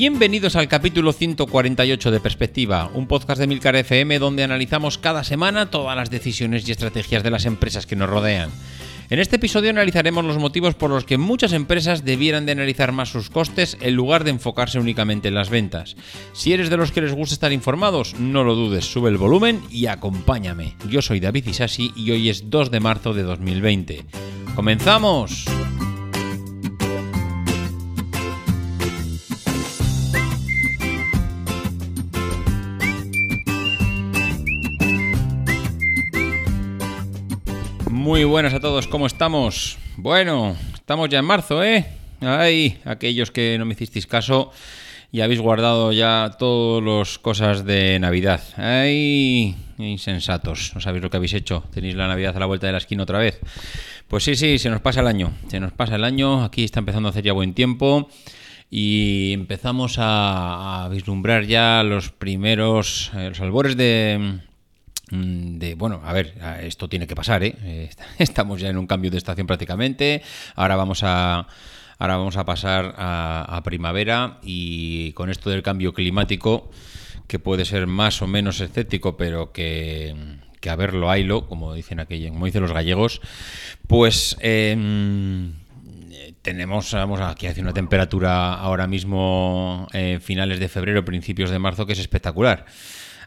Bienvenidos al capítulo 148 de Perspectiva, un podcast de Milcar FM donde analizamos cada semana todas las decisiones y estrategias de las empresas que nos rodean. En este episodio analizaremos los motivos por los que muchas empresas debieran de analizar más sus costes en lugar de enfocarse únicamente en las ventas. Si eres de los que les gusta estar informados, no lo dudes, sube el volumen y acompáñame. Yo soy David Isasi y hoy es 2 de marzo de 2020. ¡Comenzamos! Muy buenas a todos, ¿cómo estamos? Bueno, estamos ya en marzo, ¿eh? Ay, aquellos que no me hicisteis caso y habéis guardado ya todas las cosas de Navidad. Ay, insensatos, no sabéis lo que habéis hecho. Tenéis la Navidad a la vuelta de la esquina otra vez. Pues sí, sí, se nos pasa el año. Se nos pasa el año, aquí está empezando a hacer ya buen tiempo y empezamos a, vislumbrar ya los primeros, eh, los albores de, de, bueno, a ver, esto tiene que pasar, ¿eh? ¿eh? Estamos ya en un cambio de estación prácticamente. Ahora vamos a, ahora vamos a pasar a, primavera y con esto del cambio climático, que puede ser más o menos escéptico, pero que, que a verlo haylo, como dicen aquí, como dicen los gallegos, pues em, tenemos, vamos, aquí hace una temperatura ahora mismo en finales de febrero, principios de marzo, que es espectacular.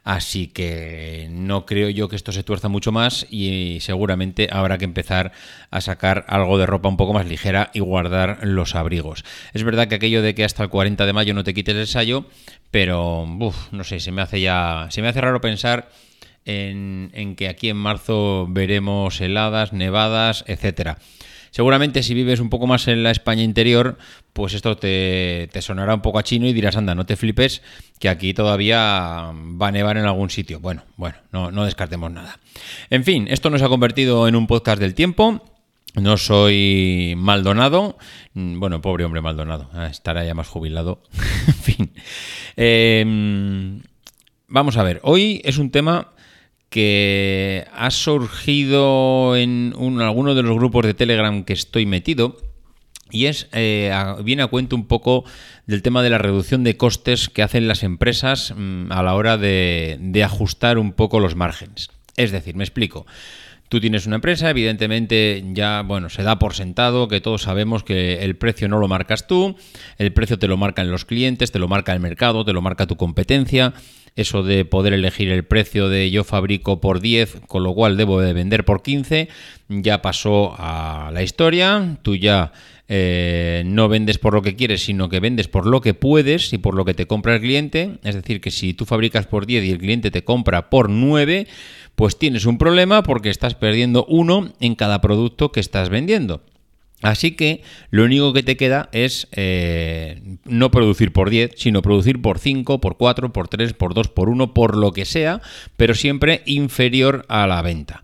Así que no creo yo que esto se tuerza mucho más y seguramente habrá que empezar a sacar algo de ropa un poco más ligera y guardar los abrigos. Es verdad que aquello de que hasta el 40 de mayo no te quites el ensayo, pero no sé, se me hace ya, se me hace raro pensar en, en que aquí en marzo veremos heladas, nevadas, etcétera. Seguramente si vives un poco más en la España interior, pues esto te, sonará un poco a chino y dirás, anda, no te flipes, que aquí todavía va a nevar en algún sitio. Bueno, bueno, no, descartemos nada. En fin, esto nos ha convertido en un podcast del tiempo. No soy Maldonado. Mm, bueno, pobre hombre Maldonado. Ah, estará ya más jubilado. en fin. Em, vamos a ver. Hoy es un tema que ha surgido en alguno de los grupos de Telegram que estoy metido. Y es, eh, viene a cuento un poco del tema de la reducción de costes que hacen las empresas mm, a la hora de, de ajustar un poco los márgenes. Es decir, me explico. Tú tienes una empresa, evidentemente ya, bueno, se da por sentado que todos sabemos que el precio no lo marcas tú, el precio te lo marcan los clientes, te lo marca el mercado, te lo marca tu competencia eso de poder elegir el precio de yo fabrico por 10, con lo cual debo de vender por 15, ya pasó a la historia, tú ya eh, no vendes por lo que quieres, sino que vendes por lo que puedes y por lo que te compra el cliente, es decir, que si tú fabricas por 10 y el cliente te compra por 9, pues tienes un problema porque estás perdiendo uno en cada producto que estás vendiendo. Así que lo único que te queda es eh, no producir por 10, sino producir por 5, por 4, por 3, por 2, por 1, por lo que sea, pero siempre inferior a la venta.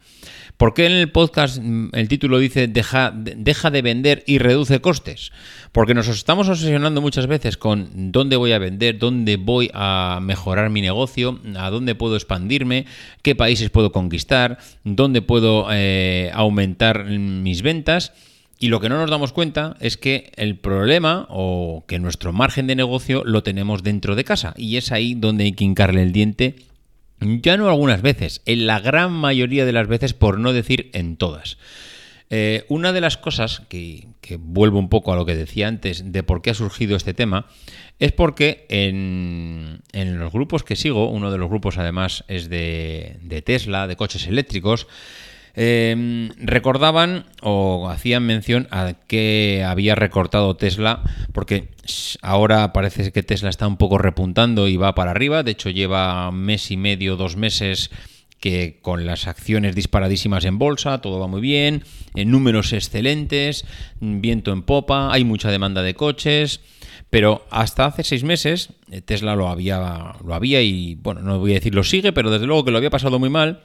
¿Por qué en el podcast mm, el título dice deja, deja, de vender y reduce costes? Porque nos estamos obsesionando muchas veces con dónde voy a vender, dónde voy a mejorar mi negocio, a dónde puedo expandirme, qué países puedo conquistar, dónde puedo eh, aumentar mis ventas y lo que no nos damos cuenta es que el problema o que nuestro margen de negocio lo tenemos dentro de casa y es ahí donde hay que hincarle el diente. Ya no algunas veces, en la gran mayoría de las veces, por no decir en todas. Eh, una de las cosas que, vuelvo un poco a lo que decía antes de por qué ha surgido este tema es porque en, los grupos que sigo, uno de los grupos además es de, de Tesla, de coches eléctricos, Em, recordaban o hacían mención a que había recortado Tesla, porque ahora parece que Tesla está un poco repuntando y va para arriba. De hecho, lleva mes y medio, dos meses que con las acciones disparadísimas en bolsa, todo va muy bien, en números excelentes, viento en popa, hay mucha demanda de coches. Pero hasta hace seis meses eh, Tesla lo había, lo había y, bueno, no voy a decir lo sigue, pero desde luego que lo había pasado muy mal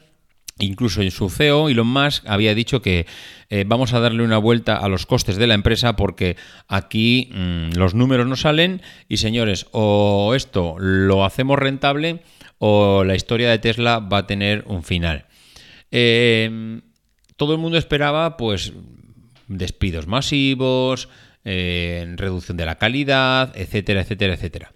Incluso en su CEO, Elon Musk había dicho que eh, vamos a darle una vuelta a los costes de la empresa porque aquí mm, los números no salen y señores, o esto lo hacemos rentable o la historia de Tesla va a tener un final. Eh, todo el mundo esperaba pues despidos masivos, eh, reducción de la calidad, etcétera, etcétera, etcétera.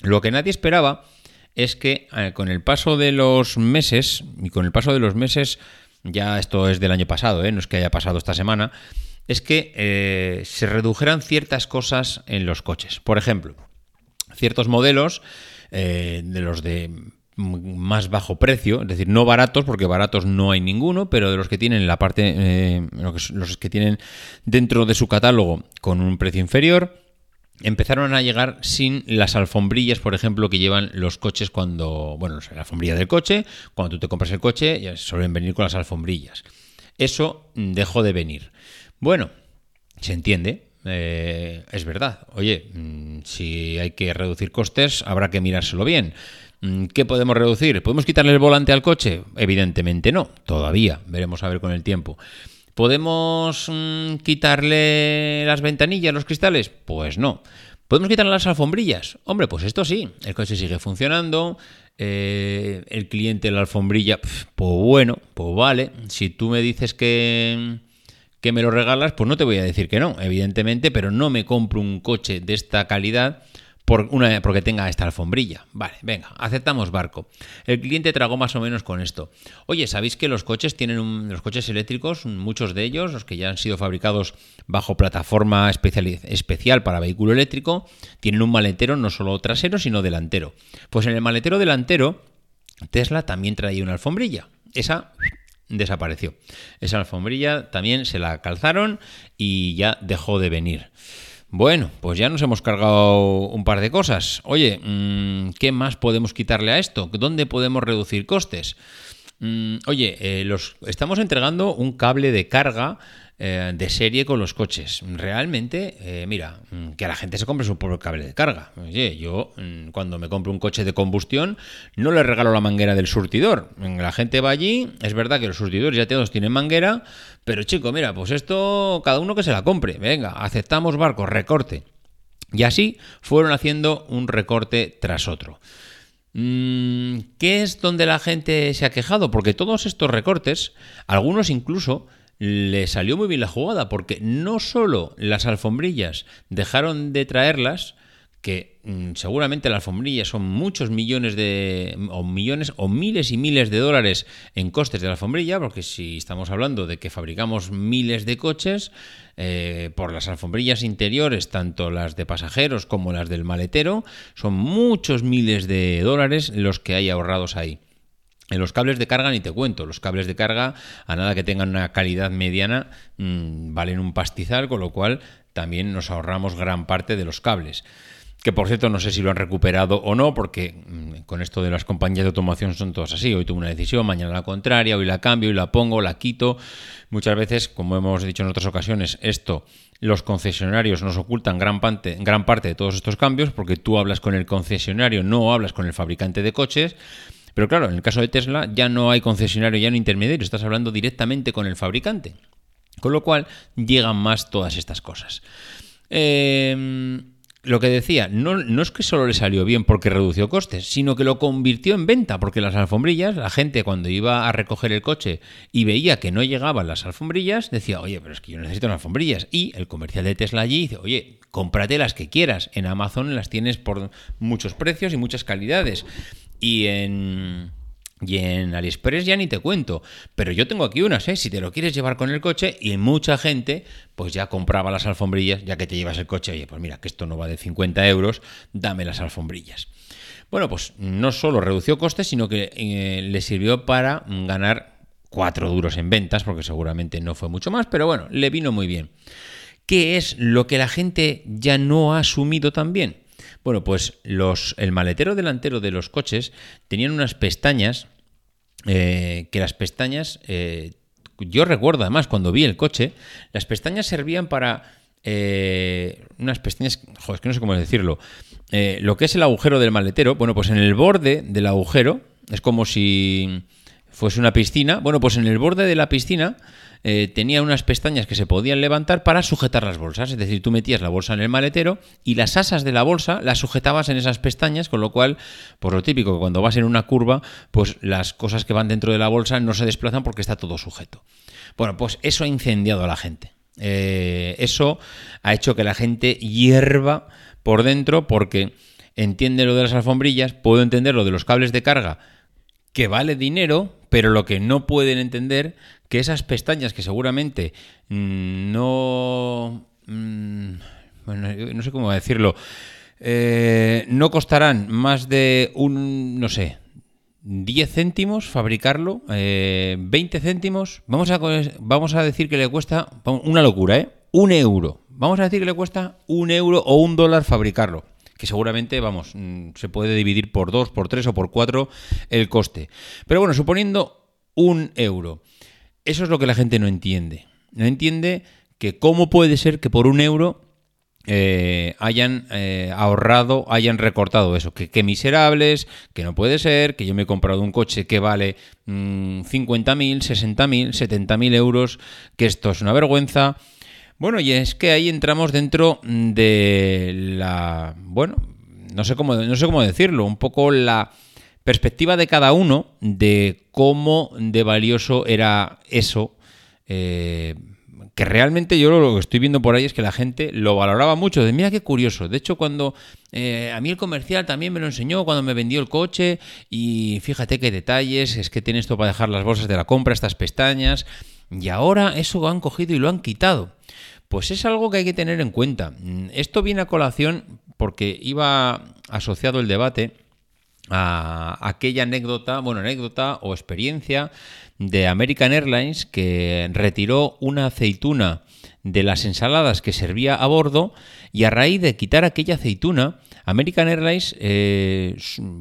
Lo que nadie esperaba es que eh, con el paso de los meses, y con el paso de los meses, ya esto es del año pasado, ¿eh? no es que haya pasado esta semana, es que eh, se redujeran ciertas cosas en los coches. Por ejemplo, ciertos modelos de los de más bajo precio, es decir, no baratos, porque baratos no hay ninguno, pero de los que tienen la parte, los que tienen dentro de su catálogo con un precio inferior, empezaron a llegar sin las alfombrillas, por ejemplo, que llevan los coches cuando, bueno, la alfombrilla del coche, cuando tú te compras el coche, ya suelen venir con las alfombrillas. Eso dejó de venir. Bueno, se entiende, eh, es verdad. Oye, mm, si hay que reducir costes, habrá que mirárselo bien. Mm, ¿Qué podemos reducir? ¿Podemos quitarle el volante al coche? Evidentemente no, todavía. Veremos a ver con el tiempo. ¿Podemos mm, quitarle las ventanillas, los cristales? Pues no. ¿Podemos quitarle las alfombrillas? Hombre, pues esto sí. El coche sigue funcionando. Eh, el cliente la alfombrilla, pues bueno, pues vale. Si tú me dices que, que me lo regalas, pues no te voy a decir que no, evidentemente, pero no me compro un coche de esta calidad por una, porque tenga esta alfombrilla. Vale, venga, aceptamos barco. El cliente tragó más o menos con esto. Oye, ¿sabéis que los coches tienen los coches eléctricos, muchos de ellos, los que ya han sido fabricados bajo plataforma especial, especial para vehículo eléctrico, tienen un maletero no solo trasero, sino delantero? Pues en el maletero delantero, Tesla también traía una alfombrilla. Esa desapareció. Esa alfombrilla también se la calzaron y ya dejó de venir. Bueno, pues ya nos hemos cargado un par de cosas. Oye, mm, ¿qué más podemos quitarle a esto? ¿Dónde podemos reducir costes? Mm, oye, eh, los, estamos entregando un cable de carga eh, de serie con los coches. Realmente, eh, mira, mm, que la gente se compre su propio cable de carga. Oye, yo mm, cuando me compro un coche de combustión no le regalo la manguera del surtidor. La gente va allí, es verdad que los surtidores ya todos tienen manguera, pero chico, mira, pues esto cada uno que se la compre. Venga, aceptamos barcos, recorte. Y así fueron haciendo un recorte tras otro. Mm, ¿Qué es donde la gente se ha quejado? Porque todos estos recortes, algunos incluso le salió muy bien la jugada, porque no solo las alfombrillas dejaron de traerlas, que mm, seguramente las alfombrillas son muchos millones de o millones o miles y miles de dólares en costes de la alfombrilla, porque si estamos hablando de que fabricamos miles de coches eh, por las alfombrillas interiores, tanto las de pasajeros como las del maletero, son muchos miles de dólares los que hay ahorrados ahí. En los cables de carga ni te cuento, los cables de carga a nada que tengan una calidad mediana mm, valen un pastizal, con lo cual también nos ahorramos gran parte de los cables. Que por cierto no sé si lo han recuperado o no, porque mm, con esto de las compañías de automoción son todas así. Hoy tuve una decisión, mañana la contraria, hoy la cambio, hoy la pongo, la quito. Muchas veces, como hemos dicho en otras ocasiones, esto los concesionarios nos ocultan gran parte, gran parte de todos estos cambios, porque tú hablas con el concesionario, no hablas con el fabricante de coches. Pero claro, en el caso de Tesla ya no hay concesionario, ya no intermediario, estás hablando directamente con el fabricante. Con lo cual llegan más todas estas cosas. Eh, lo que decía, no, no, es que solo le salió bien porque redució costes, sino que lo convirtió en venta, porque las alfombrillas, la gente cuando iba a recoger el coche y veía que no llegaban las alfombrillas, decía, oye, pero es que yo necesito unas alfombrillas. Y el comercial de Tesla allí dice, oye, cómprate las que quieras. En Amazon las tienes por muchos precios y muchas calidades. Y en, y en AliExpress ya ni te cuento. Pero yo tengo aquí unas, ¿eh? Si te lo quieres llevar con el coche, y mucha gente, pues ya compraba las alfombrillas, ya que te llevas el coche. Oye, pues mira, que esto no va de 50 euros, dame las alfombrillas. Bueno, pues no solo redució costes, sino que eh, le sirvió para ganar cuatro duros en ventas, porque seguramente no fue mucho más, pero bueno, le vino muy bien. ¿Qué es lo que la gente ya no ha asumido tan bien? Bueno, pues los, el maletero delantero de los coches tenían unas pestañas, eh, que las pestañas, eh, yo recuerdo además cuando vi el coche, las pestañas servían para eh, unas pestañas, joder, es que no sé cómo decirlo, lo que es el agujero del maletero, bueno, pues en el borde del agujero, es como si fuese una piscina, bueno, pues en el borde de la piscina eh, tenía unas pestañas que se podían levantar para sujetar las bolsas. Es decir, tú metías la bolsa en el maletero y las asas de la bolsa las sujetabas en esas pestañas, con lo cual, por lo típico, cuando vas en una curva, pues las cosas que van dentro de la bolsa no se desplazan porque está todo sujeto. Bueno, pues eso ha incendiado a la gente. Eh, eso ha hecho que la gente hierva por dentro porque entiende lo de las alfombrillas, puedo entender lo de los cables de carga, que vale dinero, pero lo que no pueden entender que esas pestañas que seguramente mm, no... Mm, bueno, no sé cómo decirlo. Eh, no costarán más de un, no sé, 10 céntimos fabricarlo, 20 eh, céntimos. Vamos a, vamos a decir que le cuesta una locura, ¿eh? Un euro. Vamos a decir que le cuesta un euro o un dólar fabricarlo. Que seguramente, vamos, mm, se puede dividir por dos, por tres o por cuatro el coste. Pero bueno, suponiendo un euro. Eso es lo que la gente no entiende. No entiende que cómo puede ser que por un euro eh, hayan eh, ahorrado, hayan recortado eso. Que, qué miserables, que no puede ser, que yo me he comprado un coche que vale 50.000, 60.000, 70.000 euros, que esto es una vergüenza. Bueno, y es que ahí entramos dentro de la... Bueno, no sé cómo, no sé cómo decirlo, un poco la perspectiva de cada uno de cómo de valioso era eso. Eh, que realmente yo lo que estoy viendo por ahí es que la gente lo valoraba mucho. De mira qué curioso. De hecho, cuando eh, a mí el comercial también me lo enseñó cuando me vendió el coche y fíjate qué detalles, es que tiene esto para dejar las bolsas de la compra, estas pestañas. Y ahora eso lo han cogido y lo han quitado. Pues es algo que hay que tener en cuenta. Esto viene a colación porque iba asociado el debate a aquella anécdota, bueno, anécdota o experiencia de American Airlines que retiró una aceituna de las ensaladas que servía a bordo y a raíz de quitar aquella aceituna, American Airlines eh,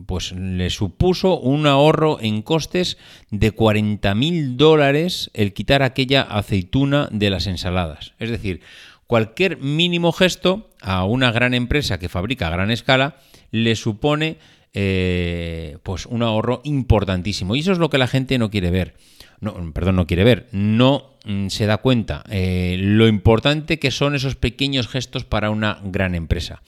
pues le supuso un ahorro en costes de 40 mil dólares el quitar aquella aceituna de las ensaladas. Es decir, cualquier mínimo gesto a una gran empresa que fabrica a gran escala le supone eh, pues un ahorro importantísimo. Y eso es lo que la gente no quiere ver. No, perdón, no quiere ver, no se da cuenta eh, lo importante que son esos pequeños gestos para una gran empresa.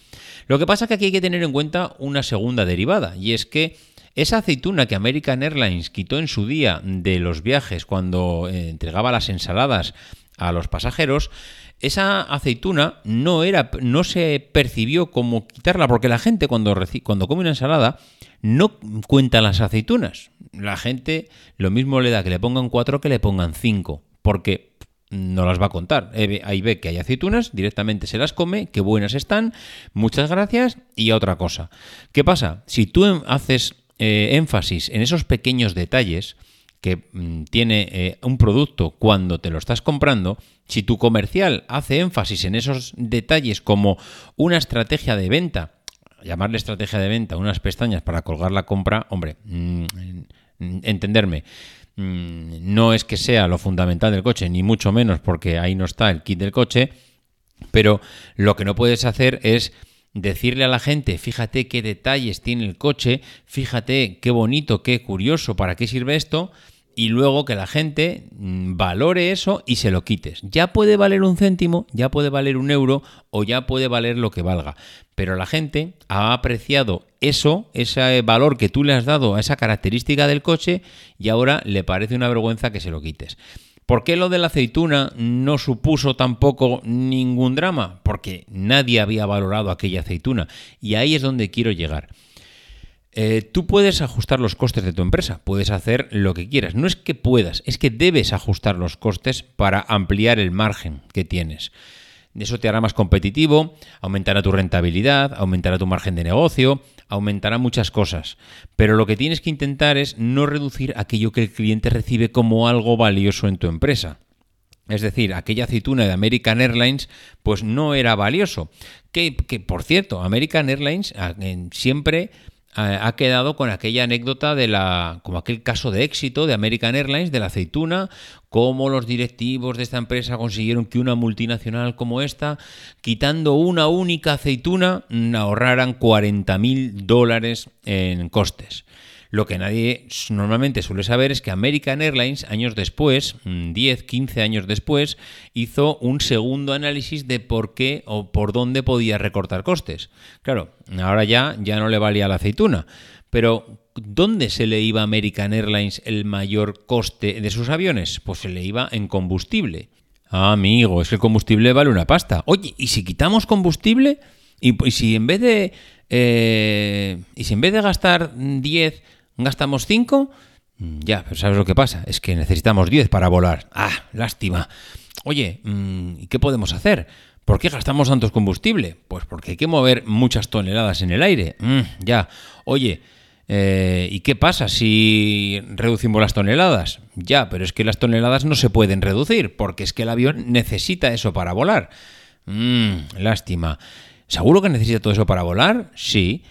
Lo que pasa es que aquí hay que tener en cuenta una segunda derivada, y es que esa aceituna que American Airlines quitó en su día de los viajes cuando eh, entregaba las ensaladas a los pasajeros, esa aceituna no, era, no se percibió como quitarla, porque la gente cuando, cuando come una ensalada no cuenta las aceitunas. La gente lo mismo le da que le pongan cuatro que le pongan cinco, porque no las va a contar. Ahí ve que hay aceitunas, directamente se las come, qué buenas están, muchas gracias y otra cosa. ¿Qué pasa? Si tú haces eh, énfasis en esos pequeños detalles, que mm, tiene eh, un producto cuando te lo estás comprando, si tu comercial hace énfasis en esos detalles como una estrategia de venta, llamarle estrategia de venta, unas pestañas para colgar la compra, hombre, mm, entenderme, no es que sea lo fundamental del coche, ni mucho menos porque ahí no está el kit del coche, pero lo que no puedes hacer es decirle a la gente, fíjate qué detalles tiene el coche, fíjate qué bonito, qué curioso, para qué sirve esto, y luego que la gente mm, valore eso y se lo quites. Ya puede valer un céntimo, ya puede valer un euro o ya puede valer lo que valga. Pero la gente ha apreciado eso, ese valor que tú le has dado a esa característica del coche y ahora le parece una vergüenza que se lo quites. ¿Por qué lo de la aceituna no supuso tampoco ningún drama? Porque nadie había valorado aquella aceituna. Y ahí es donde quiero llegar. Eh, tú puedes ajustar los costes de tu empresa, puedes hacer lo que quieras. No es que puedas, es que debes ajustar los costes para ampliar el margen que tienes. Eso te hará más competitivo, aumentará tu rentabilidad, aumentará tu margen de negocio, aumentará muchas cosas, pero lo que tienes que intentar es no reducir aquello que el cliente recibe como algo valioso en tu empresa. Es decir, aquella aceituna de American Airlines pues no era valioso. Que, que por cierto, American Airlines ah, siempre ha quedado con aquella anécdota de la, como aquel caso de éxito de American Airlines, de la aceituna, cómo los directivos de esta empresa consiguieron que una multinacional como esta, quitando una única aceituna, ahorraran 40 mil dólares en costes. Lo que nadie normalmente suele saber es que American Airlines, años después, 10, mm, 15 años después, hizo un segundo análisis de por qué o por dónde podía recortar costes. Claro, ahora ya, ya no le valía la aceituna. Pero, ¿dónde se le iba a American Airlines el mayor coste de sus aviones? Pues se le iba en combustible. Ah, amigo, es que el combustible vale una pasta. Oye, ¿y si quitamos combustible? ¿Y, si en vez de... Eh, ¿Y si en vez de gastar 10 ¿Gastamos 5? Mm, ya, pero ¿sabes lo que pasa? Es que necesitamos 10 para volar. Ah, lástima. Oye, mm, ¿y qué podemos hacer? ¿Por qué gastamos tantos combustible? Pues porque hay que mover muchas toneladas en el aire. Mm, ya. Oye, eh, ¿y qué pasa si reducimos las toneladas? Ya, pero es que las toneladas no se pueden reducir, porque es que el avión necesita eso para volar. lástima. ¿Seguro que necesita todo eso para volar? Sí.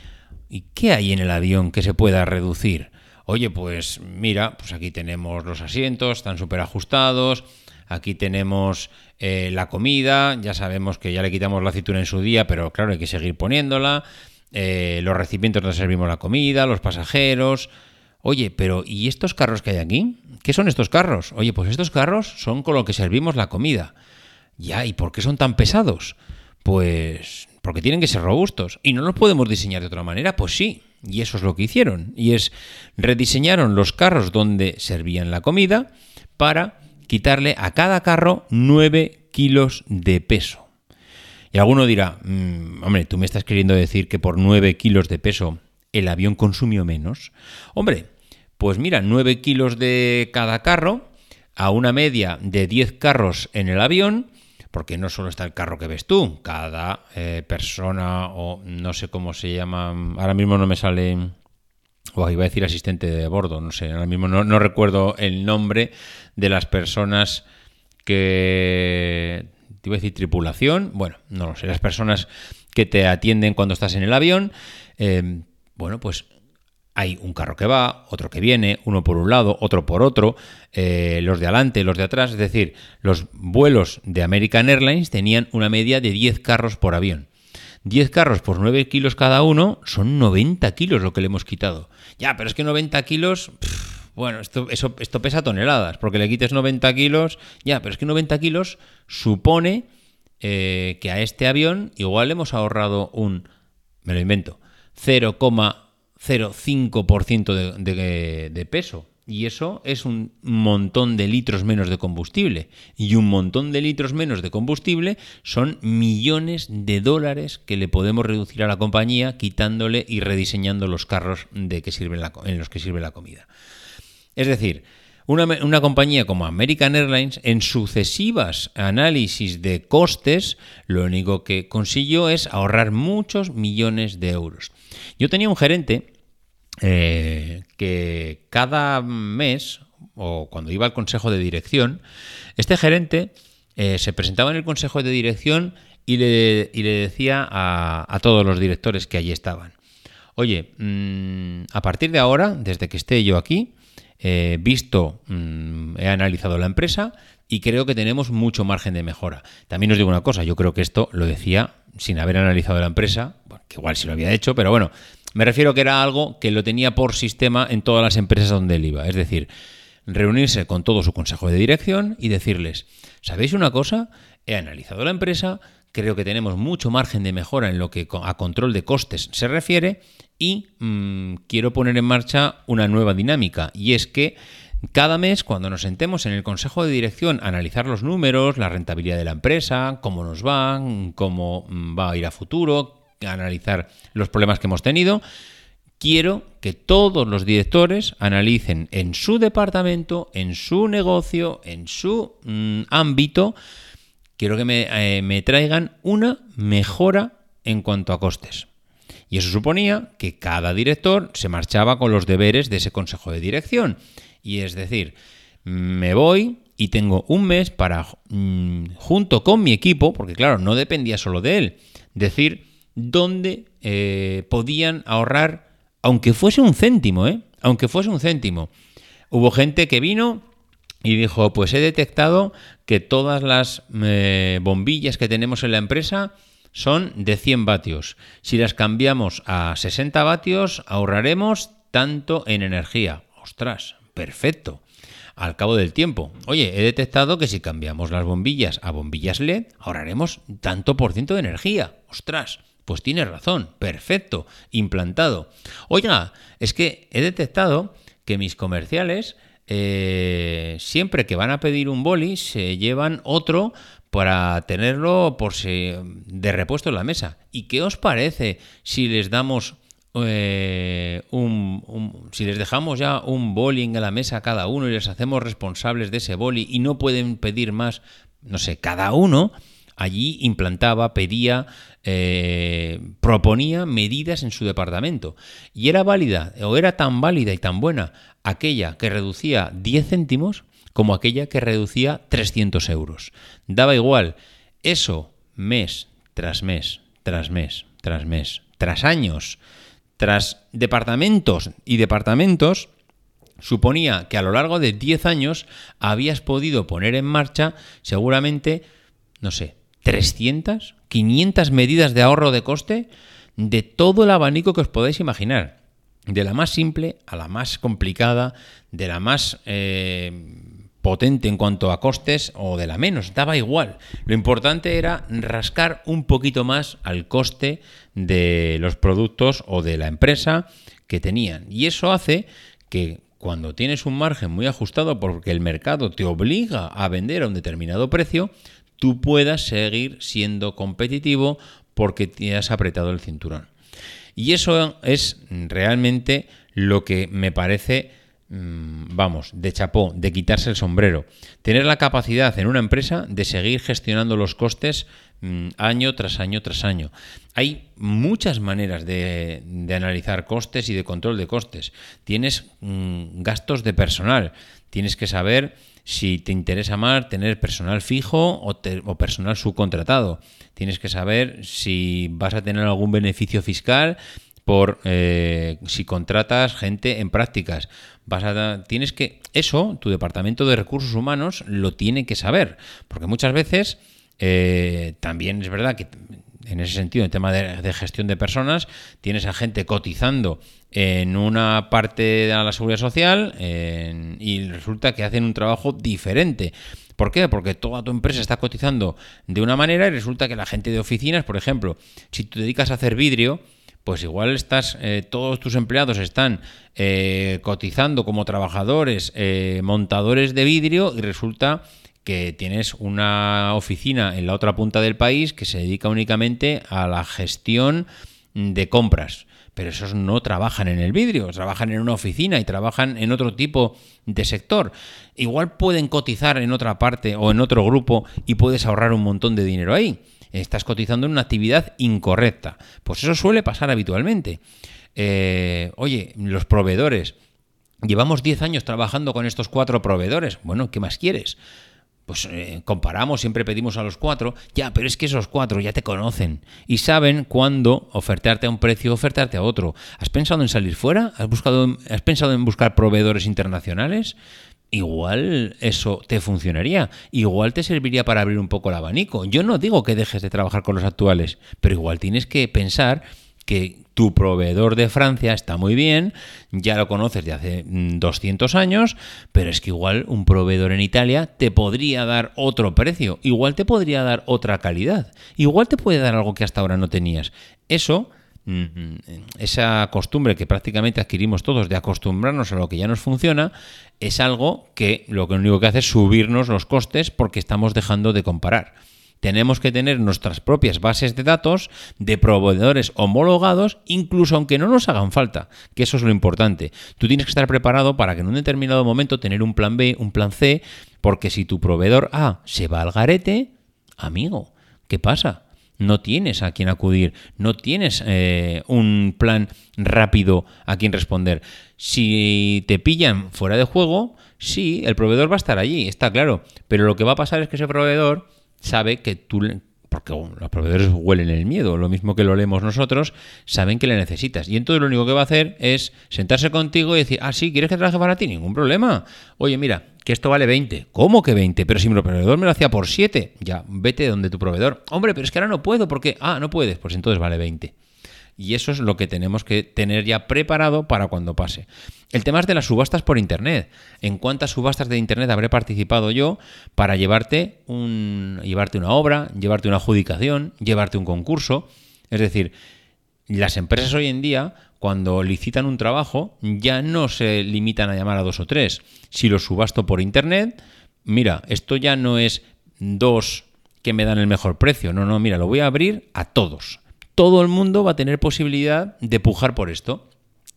¿Y qué hay en el avión que se pueda reducir? Oye, pues mira, pues aquí tenemos los asientos, están súper ajustados, aquí tenemos eh, la comida, ya sabemos que ya le quitamos la aceituna en su día, pero claro, hay que seguir poniéndola, eh, los recipientes donde servimos la comida, los pasajeros. Oye, pero ¿y estos carros que hay aquí? ¿Qué son estos carros? Oye, pues estos carros son con lo que servimos la comida. Ya, ¿y por qué son tan pesados? Pues porque tienen que ser robustos. ¿Y no los podemos diseñar de otra manera? Pues sí, y eso es lo que hicieron. Y es, rediseñaron los carros donde servían la comida para quitarle a cada carro 9 kilos de peso. Y alguno dirá, mm, hombre, tú me estás queriendo decir que por 9 kilos de peso el avión consumió menos. Hombre, pues mira, 9 kilos de cada carro, a una media de 10 carros en el avión, porque no solo está el carro que ves tú, cada eh, persona o no sé cómo se llama, ahora mismo no me sale, o iba a decir asistente de bordo, no sé, ahora mismo no, recuerdo el nombre de las personas que, te iba a decir tripulación, bueno, no lo sé, las personas que te atienden cuando estás en el avión, eh, bueno, pues hay un carro que va, otro que viene, uno por un lado, otro por otro, eh, los de adelante, los de atrás, es decir, los vuelos de American Airlines tenían una media de 10 carros por avión. 10 carros por 9 kilos cada uno son 90 kilos lo que le hemos quitado. Ya, pero es que 90 kilos, bueno, esto, eso, esto pesa toneladas, porque le quites 90 kilos, ya, pero es que 90 kilos supone eh, que a este avión igual le hemos ahorrado un, me lo invento, 0, 0,5% de, de, peso. Y eso es un montón de litros menos de combustible. Y un montón de litros menos de combustible son millones de dólares que le podemos reducir a la compañía quitándole y rediseñando los carros de que en los que sirve la comida. Es decir, una, una, compañía como American Airlines, en sucesivas análisis de costes, lo único que consiguió es ahorrar muchos millones de euros. Yo tenía un gerente eh, que cada mes, o cuando iba al consejo de dirección, este gerente eh, se presentaba en el consejo de dirección y le, decía a, todos los directores que allí estaban, oye, mm, a partir de ahora, desde que esté yo aquí, he visto, mm, he analizado la empresa y creo que tenemos mucho margen de mejora. También os digo una cosa, yo creo que esto lo decía sin haber analizado la empresa, que igual sí lo había hecho, pero bueno, me refiero que era algo que lo tenía por sistema en todas las empresas donde él iba. Es decir, reunirse con todo su consejo de dirección y decirles, ¿sabéis una cosa? He analizado la empresa, creo que tenemos mucho margen de mejora en lo que a control de costes se refiere y mm, quiero poner en marcha una nueva dinámica. Y es que cada mes, cuando nos sentemos en el consejo de dirección analizar los números, la rentabilidad de la empresa, cómo nos va, cómo mm, va a ir a futuro, analizar los problemas que hemos tenido, quiero que todos los directores analicen en su departamento, en su negocio, en su mm, ámbito, quiero que me, eh, me traigan una mejora en cuanto a costes. Y eso suponía que cada director se marchaba con los deberes de ese consejo de dirección. Y es decir, me voy y tengo un mes para, mm, junto con mi equipo, porque claro, no dependía solo de él, decir dónde eh, podían ahorrar, aunque fuese un céntimo, ¿eh? Aunque fuese un céntimo. Hubo gente que vino y dijo, pues he detectado que todas las eh, bombillas que tenemos en la empresa son de 100 vatios. Si las cambiamos a 60 vatios, ahorraremos tanto en energía. Ostras, perfecto. Al cabo del tiempo, oye, he detectado que si cambiamos las bombillas a bombillas LED, ahorraremos tanto por ciento de energía. Ostras, pues tienes razón, perfecto, implantado. Oiga, es que he detectado que mis comerciales eh, siempre que van a pedir un boli se llevan otro para tenerlo por si, de repuesto en la mesa. ¿Y qué os parece si les damos eh, un, si les dejamos ya un boli en la mesa a cada uno y les hacemos responsables de ese boli y no pueden pedir más, no sé, cada uno allí implantaba, pedía, eh, proponía medidas en su departamento. Y era válida, o era tan válida y tan buena aquella que reducía 10 céntimos como aquella que reducía 300 euros. Daba igual. Eso mes tras mes, tras mes, tras mes, tras años, tras departamentos y departamentos, suponía que a lo largo de 10 años habías podido poner en marcha seguramente, no sé, 300, 500 medidas de ahorro de coste de todo el abanico que os podáis imaginar. De la más simple a la más complicada, de la más eh, potente en cuanto a costes o de la menos, daba igual. Lo importante era rascar un poquito más al coste de los productos o de la empresa que tenían. Y eso hace que cuando tienes un margen muy ajustado porque el mercado te obliga a vender a un determinado precio, tú puedas seguir siendo competitivo porque te has apretado el cinturón. Y eso es realmente lo que me parece, mm, vamos, de chapó, de quitarse el sombrero. Tener la capacidad en una empresa de seguir gestionando los costes mm, año tras año tras año. Hay muchas maneras de, analizar costes y de control de costes. Tienes mm, gastos de personal, tienes que saber si te interesa más tener personal fijo o, personal subcontratado. Tienes que saber si vas a tener algún beneficio fiscal por eh, si contratas gente en prácticas. Vas a, tienes que eso, tu departamento de recursos humanos lo tiene que saber, porque muchas veces eh, también es verdad que en ese sentido, en tema de, gestión de personas, tienes a gente cotizando en una parte de la seguridad social y resulta que hacen un trabajo diferente. ¿Por qué? Porque toda tu empresa está cotizando de una manera y resulta que la gente de oficinas, por ejemplo, si te dedicas a hacer vidrio, pues igual estás, eh, todos tus empleados están eh, cotizando como trabajadores, eh, montadores de vidrio y resulta que tienes una oficina en la otra punta del país que se dedica únicamente a la gestión de compras. Pero esos no trabajan en el vidrio, trabajan en una oficina y trabajan en otro tipo de sector. Igual pueden cotizar en otra parte o en otro grupo y puedes ahorrar un montón de dinero ahí. Estás cotizando en una actividad incorrecta. Pues eso suele pasar habitualmente. Eh, oye, los proveedores. Llevamos 10 años trabajando con estos cuatro proveedores. Bueno, ¿qué más quieres? Pues eh, comparamos, siempre pedimos a los cuatro, ya, pero es que esos cuatro ya te conocen y saben cuándo ofertarte a un precio ofertarte a otro. ¿Has pensado en salir fuera? ¿Has, buscado, ¿Has pensado en buscar proveedores internacionales? Igual eso te funcionaría, igual te serviría para abrir un poco el abanico. Yo no digo que dejes de trabajar con los actuales, pero igual tienes que pensar que tu proveedor de Francia está muy bien, ya lo conoces de hace 200 mm, años, pero es que igual un proveedor en Italia te podría dar otro precio, igual te podría dar otra calidad, igual te puede dar algo que hasta ahora no tenías. Eso mm, esa costumbre que prácticamente adquirimos todos de acostumbrarnos a lo que ya nos funciona, es algo que lo único que hace es subirnos los costes porque estamos dejando de comparar tenemos que tener nuestras propias bases de datos de proveedores homologados, incluso aunque no nos hagan falta, que eso es lo importante. Tú tienes que estar preparado para que en un determinado momento tener un plan B, un plan C, porque si tu proveedor A se va al garete, amigo, ¿qué pasa? no tienes a quien acudir, no tienes eh, un plan rápido a quien responder. Si te pillan fuera de juego, sí, el proveedor va a estar allí, está claro, pero lo que va a pasar es que ese proveedor sabe que tú porque los proveedores huelen el miedo, lo mismo que lo leemos nosotros, saben que le necesitas. Y entonces lo único que va a hacer es sentarse contigo y decir, ah, sí, ¿quieres que trabaje para ti? Ningún problema. Oye, mira, que esto vale 20. ¿Cómo que 20? Pero si mi proveedor me lo hacía por 7, ya, vete donde tu proveedor. Hombre, pero es que ahora no puedo, porque, ah, no puedes, pues entonces vale 20. Y eso es lo que tenemos que tener ya preparado para cuando pase. El tema es de las subastas por Internet. ¿En cuántas subastas de Internet habré participado yo para llevarte, un, llevarte una obra, llevarte una adjudicación, llevarte un concurso? Es decir, las empresas hoy en día, cuando licitan un trabajo, ya no se limitan a llamar a dos o tres. Si lo subasto por Internet, mira, esto ya no es dos que me dan el mejor precio. No, no, mira, lo voy a abrir a todos todo el mundo va a tener posibilidad de pujar por esto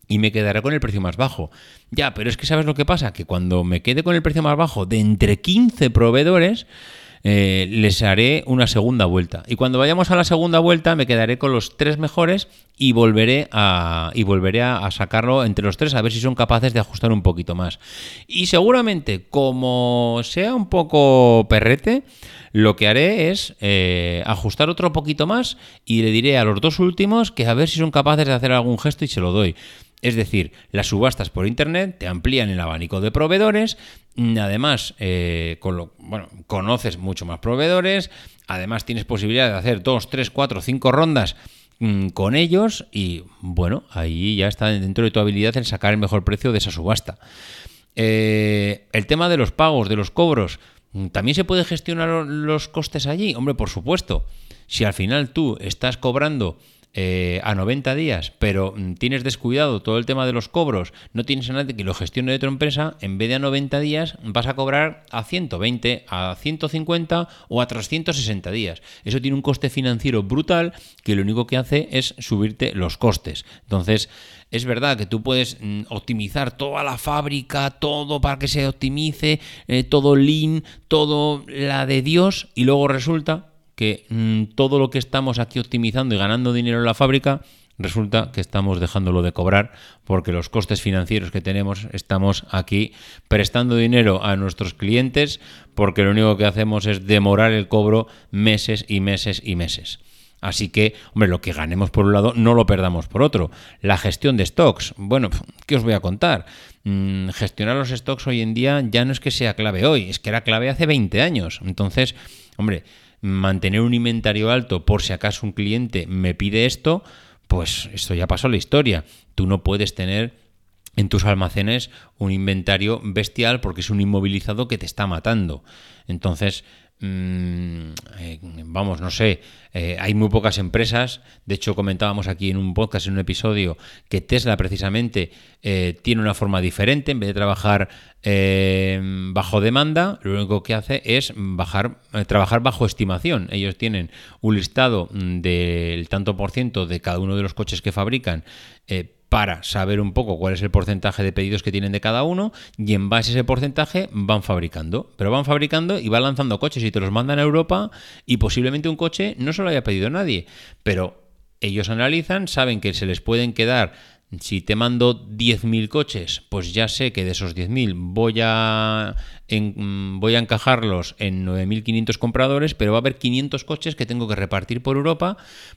y me quedaré con el precio más bajo. Ya, pero es que sabes lo que pasa, que cuando me quede con el precio más bajo de entre 15 proveedores, eh, les haré una segunda vuelta. Y cuando vayamos a la segunda vuelta me quedaré con los tres mejores y volveré a, y volveré a, sacarlo entre los tres a ver si son capaces de ajustar un poquito más. Y seguramente, como sea un poco perrete, lo que haré es eh, ajustar otro poquito más y le diré a los dos últimos que a ver si son capaces de hacer algún gesto y se lo doy. Es decir, las subastas por Internet te amplían el abanico de proveedores, además eh, bueno, conoces mucho más proveedores, además tienes posibilidad de hacer dos, tres, cuatro, cinco rondas mm, con ellos y bueno, ahí ya está dentro de tu habilidad el sacar el mejor precio de esa subasta. Eh, el tema de los pagos, de los cobros, mm, ¿también se puede gestionar los costes allí? Hombre, por supuesto. Si al final tú estás cobrando eh, a 90 días, pero mm, tienes descuidado todo el tema de los cobros, no tienes a nadie que lo gestione de tu empresa, en vez de a 90 días vas a cobrar a 120, a 150 o a 360 días. Eso tiene un coste financiero brutal que lo único que hace es subirte los costes. Entonces, es verdad que tú puedes mm, optimizar toda la fábrica, todo para que se optimice, eh, todo lean, todo la de Dios, y luego resulta que mm, todo lo que estamos aquí optimizando y ganando dinero en la fábrica, resulta que estamos dejándolo de cobrar porque los costes financieros que tenemos estamos aquí prestando dinero a nuestros clientes porque lo único que hacemos es demorar el cobro meses y meses y meses. Así que, hombre, lo que ganemos por un lado no lo perdamos por otro. La gestión de stocks, bueno, ¿qué os voy a contar? Mm, gestionar los stocks hoy en día ya no es que sea clave hoy, es que era clave hace 20 años. Entonces, hombre, mantener un inventario alto por si acaso un cliente me pide esto, pues esto ya pasó la historia. Tú no puedes tener en tus almacenes un inventario bestial porque es un inmovilizado que te está matando. Entonces, vamos, no sé, eh, hay muy pocas empresas, de hecho comentábamos aquí en un podcast, en un episodio, que Tesla precisamente eh, tiene una forma diferente, en vez de trabajar bajo demanda, lo único que hace es bajar, trabajar bajo estimación. Ellos tienen un listado mm, del tanto por ciento de cada uno de los coches que fabrican para saber un poco cuál es el porcentaje de pedidos que tienen de cada uno y en base a ese porcentaje van fabricando. Pero van fabricando y van lanzando coches y te los mandan a Europa y posiblemente un coche no se lo haya pedido nadie. Pero ellos analizan, saben que se les pueden quedar si te mando 10.000 coches, pues ya sé que de esos 10.000 voy a, voy a encajarlos en 9.500 compradores, pero va a haber 500 coches que tengo que repartir por Europa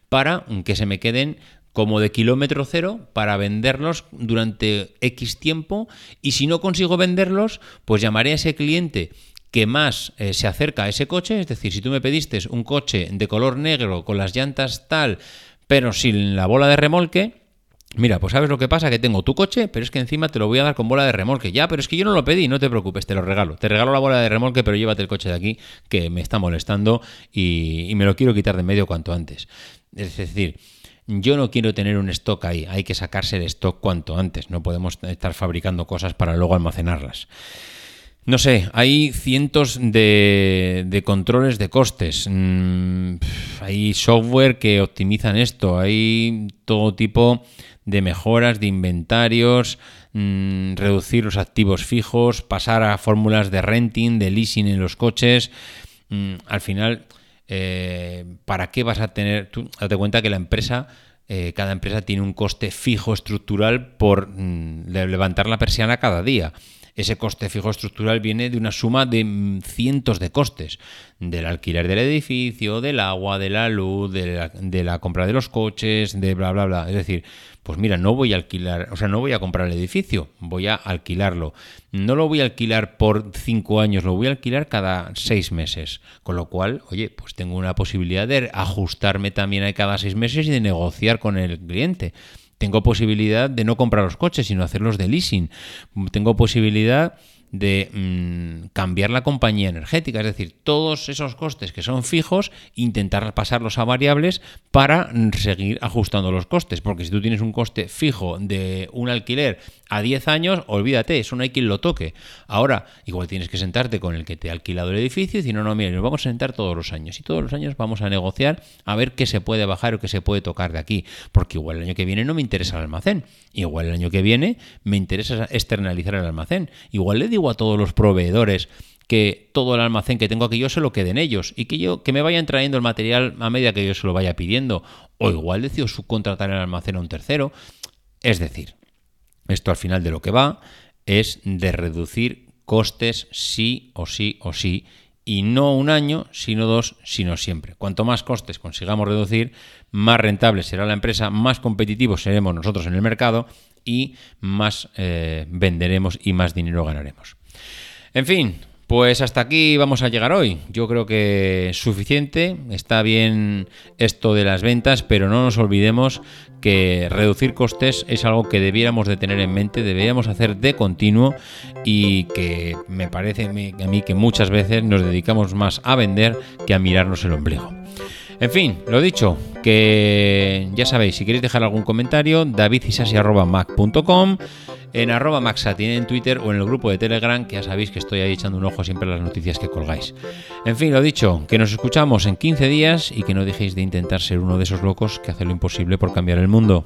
para que se me queden como de kilómetro cero para venderlos durante X tiempo y si no consigo venderlos, pues llamaré a ese cliente que más eh, se acerca a ese coche, es decir, si tú me pediste un coche de color negro con las llantas tal, pero sin la bola de remolque, Mira, pues sabes lo que pasa, que tengo tu coche, pero es que encima te lo voy a dar con bola de remolque. Ya, pero es que yo no lo pedí, no te preocupes, te lo regalo. Te regalo la bola de remolque, pero llévate el coche de aquí, que me está molestando y, y me lo quiero quitar de medio cuanto antes. Es decir, yo no quiero tener un stock ahí, hay que sacarse el stock cuanto antes, no podemos estar fabricando cosas para luego almacenarlas. No sé, hay cientos de, controles de costes. Mm, hay software que optimizan esto. Hay todo tipo de mejoras de inventarios, mm, reducir los activos fijos, pasar a fórmulas de renting, de leasing en los coches. Mm, al final, eh, ¿para qué vas a tener? Tú date cuenta que la empresa, eh, cada empresa tiene un coste fijo estructural por mm, levantar la persiana cada día. Ese coste fijo estructural viene de una suma de mm, cientos de costes, del alquiler del edificio, del agua, de la luz, de la, de la compra de los coches, de bla, bla, bla. Es decir, pues mira, no voy a alquilar, o sea, no voy a comprar el edificio, voy a alquilarlo. No lo voy a alquilar por cinco años, lo voy a alquilar cada seis meses. Con lo cual, oye, pues tengo una posibilidad de ajustarme también a cada seis meses y de negociar con el cliente. Tengo posibilidad de no comprar los coches, sino hacerlos de leasing. Tengo posibilidad de mm, cambiar la compañía energética, es decir, todos esos costes que son fijos, intentar pasarlos a variables para mm, seguir ajustando los costes, porque si tú tienes un coste fijo de un alquiler a 10 años, olvídate, eso no hay quien lo toque. Ahora, igual tienes que sentarte con el que te ha alquilado el edificio y decir, no, no, mire, nos vamos a sentar todos los años y todos los años vamos a negociar a ver qué se puede bajar o qué se puede tocar de aquí, porque igual el año que viene no me interesa el almacén, igual el año que viene me interesa externalizar el almacén, igual le a todos los proveedores que todo el almacén que tengo aquí yo se lo queden ellos y que yo que me vayan trayendo el material a medida que yo se lo vaya pidiendo o igual decido subcontratar el almacén a un tercero. Es decir, esto al final de lo que va es de reducir costes sí o sí o sí y no un año, sino dos, sino siempre. Cuanto más costes consigamos reducir, más rentable será la empresa, más competitivos seremos nosotros en el mercado y más eh, venderemos y más dinero ganaremos. En fin, pues hasta aquí vamos a llegar hoy. Yo creo que es suficiente, está bien esto de las ventas, pero no nos olvidemos que reducir costes es algo que debiéramos de tener en mente, deberíamos hacer de continuo y que me parece a mí que muchas veces nos dedicamos más a vender que a mirarnos el ombligo. En fin, lo dicho, que ya sabéis, si queréis dejar algún comentario, davidisasi.mac.com, en arroba maxatin en Twitter o en el grupo de Telegram, que ya sabéis que estoy ahí echando un ojo siempre a las noticias que colgáis. En fin, lo dicho, que nos escuchamos en 15 días y que no dejéis de intentar ser uno de esos locos que hace lo imposible por cambiar el mundo.